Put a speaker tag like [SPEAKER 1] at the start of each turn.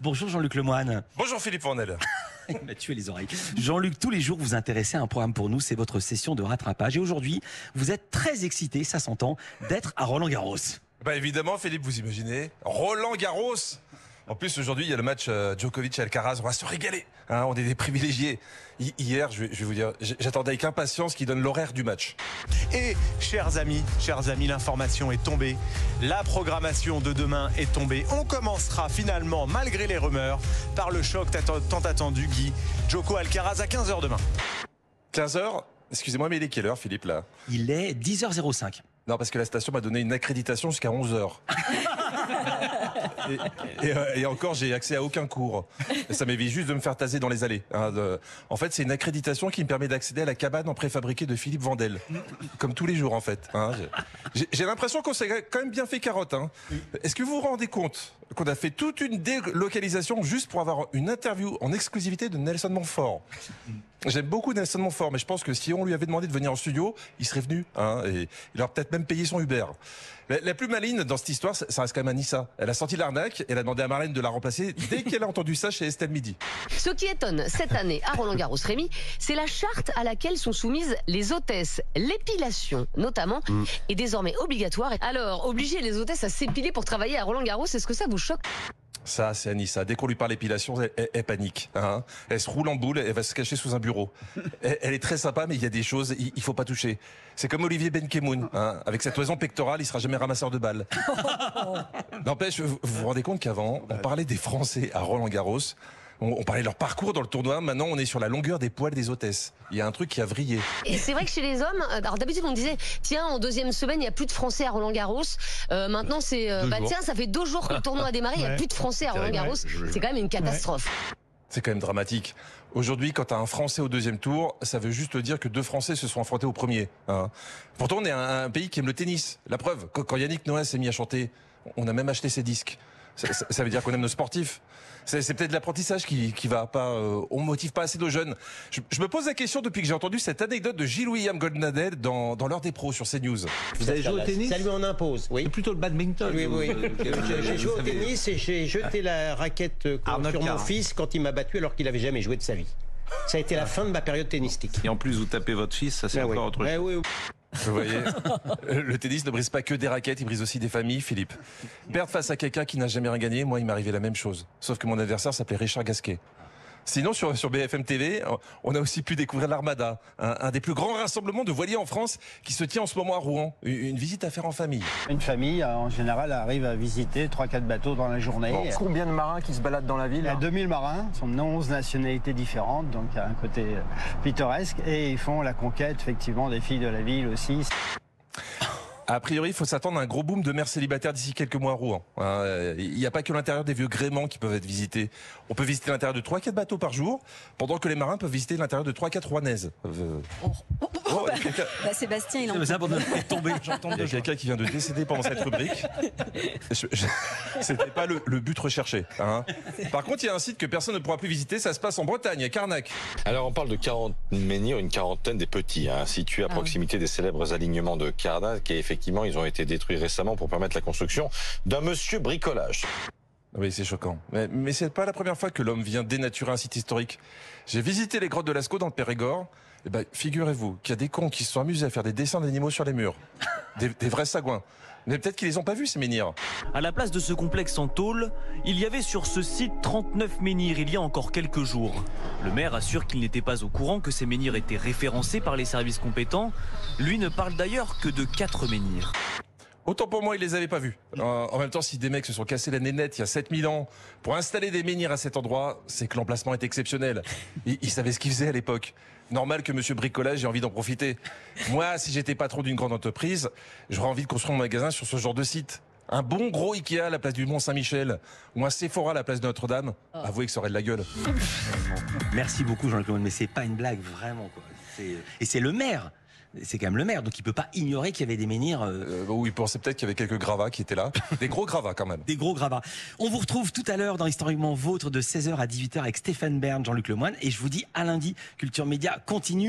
[SPEAKER 1] Bonjour Jean-Luc Lemoine.
[SPEAKER 2] Bonjour Philippe Fournel.
[SPEAKER 1] Il m'a tué les oreilles. Jean-Luc, tous les jours vous intéressez à un programme pour nous, c'est votre session de rattrapage. Et aujourd'hui, vous êtes très excité, ça s'entend, d'être à Roland Garros.
[SPEAKER 2] Bah évidemment Philippe, vous imaginez Roland Garros en plus, aujourd'hui, il y a le match euh, Djokovic-Alcaraz. On va se régaler. Hein, on est des privilégiés. hier, je vais, vous dire, j'attendais avec impatience qu'il donne l'horaire du match.
[SPEAKER 3] Et, chers amis, chers amis, l'information est tombée. La programmation de demain est tombée. On commencera finalement, malgré les rumeurs, par le choc tant attendu, Guy. Joko Alcaraz à 15h demain.
[SPEAKER 2] 15h Excusez-moi, mais il est quelle heure, Philippe, là?
[SPEAKER 1] Il est 10h05.
[SPEAKER 2] Non, parce que la station m'a donné une accréditation jusqu'à 11h. Euh, et, encore, j'ai accès à aucun cours. ça m'évite juste de me faire taser dans les allées. Hein, en fait, c'est une accréditation qui me permet d'accéder à la cabane en préfabriqué de Philippe Vandel. Comme tous les jours, en fait. Hein. J'ai l'impression qu'on s'est quand même bien fait carotte. Hein. Est-ce que vous vous rendez compte qu'on a fait toute une délocalisation juste pour avoir une interview en exclusivité de Nelson Montfort J'aime beaucoup Nelson Montfort, mais je pense que si on lui avait demandé de venir en studio, il serait venu. et il aurait peut-être même payé son Uber. La, plus maligne dans cette histoire, ça reste quand même Anissa. Elle a senti l'arnaque, elle a demandé à Marlène de la remplacer dès qu'elle a entendu ça chez Estelle Midi.
[SPEAKER 4] Ce qui étonne cette année à Roland Garros Rémy, c'est la charte à laquelle sont soumises les hôtesses. L'épilation, notamment, mm. est désormais obligatoire. Alors, obliger les hôtesses à s'épiler pour travailler à Roland Garros, est-ce que ça vous
[SPEAKER 2] ça, c'est Anissa. Dès qu'on lui parle épilation, elle, panique. Hein. Elle se roule en boule, elle va se cacher sous un bureau. Elle, est très sympa, mais il y a des choses, il, il faut pas toucher. C'est comme Olivier Benkemoun. Hein. Avec cette toison pectorale, il sera jamais ramasseur de balles. N'empêche, vous vous rendez compte qu'avant, on parlait des Français à Roland On, parlait de leur parcours dans le tournoi. Maintenant, on est sur la longueur des poils des hôtesses. Il y a un truc qui a vrillé.
[SPEAKER 4] Et c'est vrai que chez les hommes, alors d'habitude on disait, tiens, en deuxième semaine, il n'y a plus de Français à Roland Garros. Euh, maintenant, c'est, euh, bah tiens, ça fait deux jours que le tournoi a démarré, il n'y a plus de Français à Roland Garros. C'est quand même une catastrophe.
[SPEAKER 2] C'est quand même dramatique. Aujourd'hui, quand tu as un Français au deuxième tour, ça veut juste dire que deux Français se sont affrontés au premier. Hein. Pourtant, on est un, pays qui aime le tennis. La preuve, quand Yannick Noah s'est mis à chanter, on a même acheté ses disques. Ça, veut dire qu'on aime nos sportifs. C'est peut-être l'apprentissage qui, qui va pas. Euh, on motive pas assez nos jeunes. Je, me pose la question depuis que j'ai entendu cette anecdote de Gilles William Goldnadel dans, dans l'heure des pros sur CNews.
[SPEAKER 5] Vous avez joué au tennis
[SPEAKER 6] Ça lui en impose. Oui.
[SPEAKER 5] Plutôt le badminton.
[SPEAKER 6] Oui, oui. j'ai joué au tennis et j'ai jeté la raquette euh, sur mon fils quand il m'a battu alors qu'il avait jamais joué de sa vie. Ça a été la fin de ma période tennistique.
[SPEAKER 5] Et en plus, vous tapez votre fils, ça c'est encore autre chose.
[SPEAKER 2] Vous voyez, le tennis ne brise pas que des raquettes, il brise aussi des familles, Philippe. Perdre face à quelqu'un qui n'a jamais rien gagné, moi, il m'arrivait la même chose. Sauf que mon adversaire s'appelait Richard Gasquet. Sinon, sur, sur BFM TV, on a aussi pu découvrir l'Armada, un, des plus grands rassemblements de voiliers en France qui se tient en ce moment à Rouen. Une, visite à faire en famille.
[SPEAKER 7] Une famille, euh, en général, arrive à visiter 3-4 bateaux dans la journée.
[SPEAKER 8] Combien de marins qui se baladent dans la ville
[SPEAKER 7] Il y a 2000 marins, ce sont 11 nationalités différentes, donc il y a un côté euh, pittoresque. Et ils font la conquête, effectivement, des filles de la ville aussi.
[SPEAKER 2] A priori, il faut s'attendre à un gros boom de mères célibataires d'ici quelques mois à Rouen. Hein. Il n'y a pas que l'intérieur des vieux gréments qui peuvent être visités. On peut visiter l'intérieur de 3-4 bateaux par jour, pendant que les marins peuvent visiter l'intérieur de 3-4 rouennaises. Euh,
[SPEAKER 9] Oh, bah, Sébastien, il en
[SPEAKER 1] est tombé.
[SPEAKER 2] Il y a quelqu'un qui vient de décéder pendant cette rubrique. C'était pas le, but recherché. Hein. Par contre, il y a un site que personne ne pourra plus visiter. Ça se passe en Bretagne, à Carnac.
[SPEAKER 10] Alors, on parle de 40 menhirs, une quarantaine des petits, hein, situés à ah proximité des célèbres alignements de Carnac. Et effectivement, ils ont été détruits récemment pour permettre la construction d'un monsieur bricolage.
[SPEAKER 2] Oui, c'est choquant. Mais, mais c'est pas la première fois que l'homme vient dénaturer un site historique. J'ai visité les grottes de Lascaux dans le Périgord. Eh ben, figurez-vous qu'il y a des cons qui se sont amusés à faire des dessins d'animaux sur les murs. Des, vrais sagouins. Mais peut-être qu'ils les ont pas vus, ces menhirs.
[SPEAKER 1] À la place de ce complexe en tôle, il y avait sur ce site 39 menhirs il y a encore quelques jours. Le maire assure qu'il n'était pas au courant que ces menhirs étaient référencés par les services compétents. Lui ne parle d'ailleurs que de 4 menhirs.
[SPEAKER 2] Autant pour moi, il les avait pas vus. En même temps, si des mecs se sont cassés la nénette il y a 7000 ans pour installer des menhirs à cet endroit, c'est que l'emplacement est exceptionnel. Ils, savaient ce qu'ils faisaient à l'époque. Normal que monsieur bricolage ait envie d'en profiter. Moi, si j'étais patron d'une grande entreprise, j'aurais envie de construire mon magasin sur ce genre de site. Un bon gros Ikea à la place du Mont Saint-Michel ou un Sephora à la place de Notre-Dame. Oh. Avouez que ça aurait de la gueule.
[SPEAKER 1] Merci beaucoup Jean-Claude, mais c'est pas une blague vraiment quoi. Et c'est le maire c'est quand même le maire, donc il peut pas ignorer qu'il y avait des menhirs. Euh...
[SPEAKER 2] euh oui, il pensait peut-être qu'il y avait quelques gravats qui étaient là. Des gros gravats quand même.
[SPEAKER 1] Des gros gravats. On vous retrouve tout à l'heure dans Historiquement Vôtre de 16h à 18h avec Stéphane Bern, Jean-Luc Lemoine. Et je vous dis à lundi, Culture Média continue.